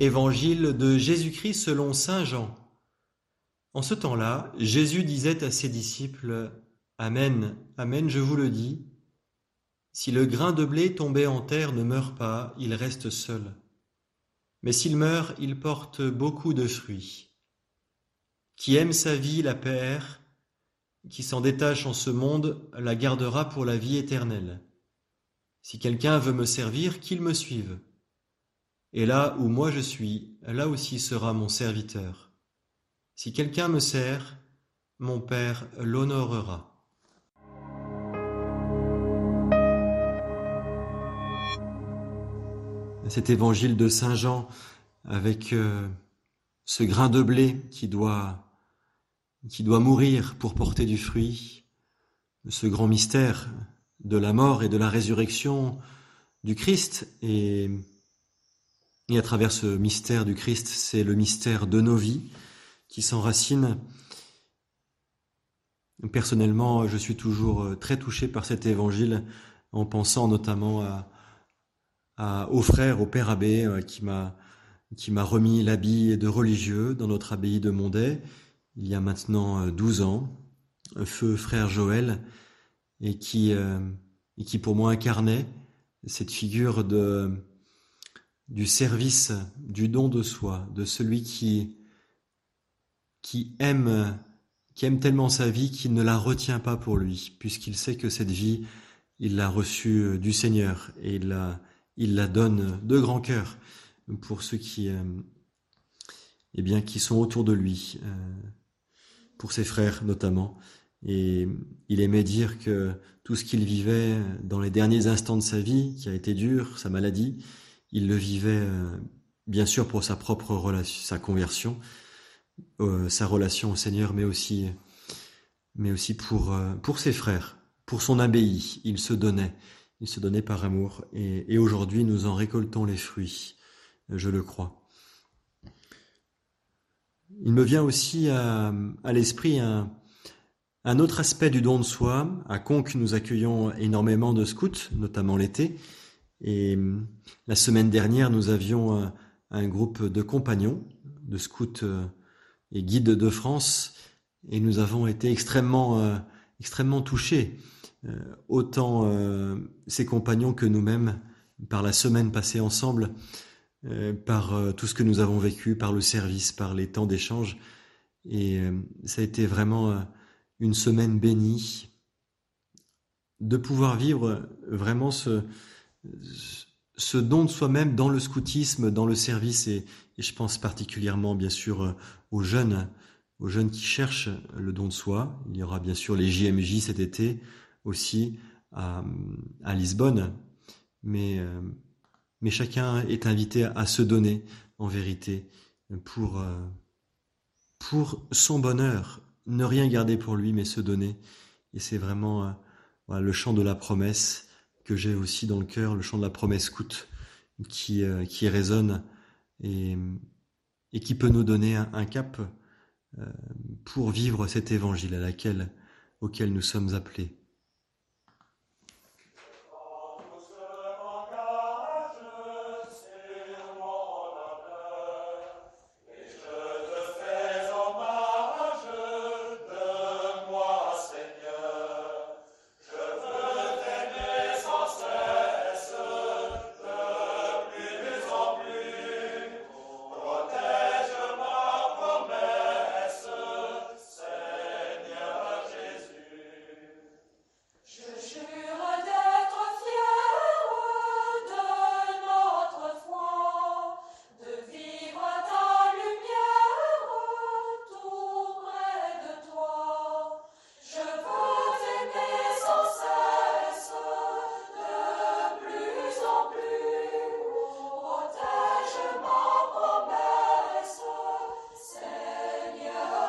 Évangile de Jésus-Christ selon Saint Jean. En ce temps-là, Jésus disait à ses disciples, Amen, Amen, je vous le dis, si le grain de blé tombé en terre ne meurt pas, il reste seul. Mais s'il meurt, il porte beaucoup de fruits. Qui aime sa vie la perd, qui s'en détache en ce monde la gardera pour la vie éternelle. Si quelqu'un veut me servir, qu'il me suive. Et là où moi je suis, là aussi sera mon serviteur. Si quelqu'un me sert, mon Père l'honorera. Cet évangile de Saint Jean avec euh, ce grain de blé qui doit qui doit mourir pour porter du fruit, ce grand mystère de la mort et de la résurrection du Christ et et à travers ce mystère du Christ, c'est le mystère de nos vies qui s'enracine. Personnellement, je suis toujours euh, très touché par cet évangile en pensant notamment à, au frère, au père abbé euh, qui m'a remis l'habit de religieux dans notre abbaye de Mondet il y a maintenant 12 euh, ans, feu frère Joël, et qui pour moi incarnait cette figure de, du service, du don de soi, de celui qui, aime, qui aime tellement sa vie qu'il ne la retient pas pour lui, puisqu'il sait que cette vie, il l'a reçue du Seigneur et il la, il la donne de grand cœur pour ceux qui, euh, eh bien, qui sont autour de lui, euh, pour ses frères notamment. Et il aimait dire que tout ce qu'il vivait dans les derniers instants de sa vie, qui a été dur, sa maladie, il le vivait euh, bien sûr pour sa propre sa conversion, euh, sa relation au Seigneur, mais aussi, pour, euh, pour ses frères, pour son abbaye. Il se donnait, il se donnait par amour. Et, aujourd'hui, nous en récoltons les fruits, je le crois. Il me vient aussi à, l'esprit un, un autre aspect du don de soi. À Conques, nous accueillons énormément de scouts, notamment l'été. Et la semaine dernière, nous avions un, un groupe de compagnons, de scouts euh, et guides de France, et nous avons été extrêmement, euh, extrêmement touchés, euh, autant euh, ces compagnons que nous-mêmes, par la semaine passée ensemble, euh, par euh, tout ce que nous avons vécu, par le service, par les temps d'échange. Et ça a été vraiment une semaine bénie de pouvoir vivre vraiment ce, ce don de soi-même dans le scoutisme, dans le service, et, je pense particulièrement bien sûr euh, aux jeunes, aux jeunes qui cherchent le don de soi. Il y aura bien sûr les JMJ cet été aussi à, Lisbonne, mais, euh, mais chacun est invité à se donner en vérité pour, euh, pour son bonheur, ne rien garder pour lui, mais se donner. Et c'est vraiment le chant de la promesse que j'ai aussi dans le cœur, le chant de la promesse scout, qui, euh, qui résonne et, qui peut nous donner un, cap euh, pour vivre cet évangile à auquel nous sommes appelés.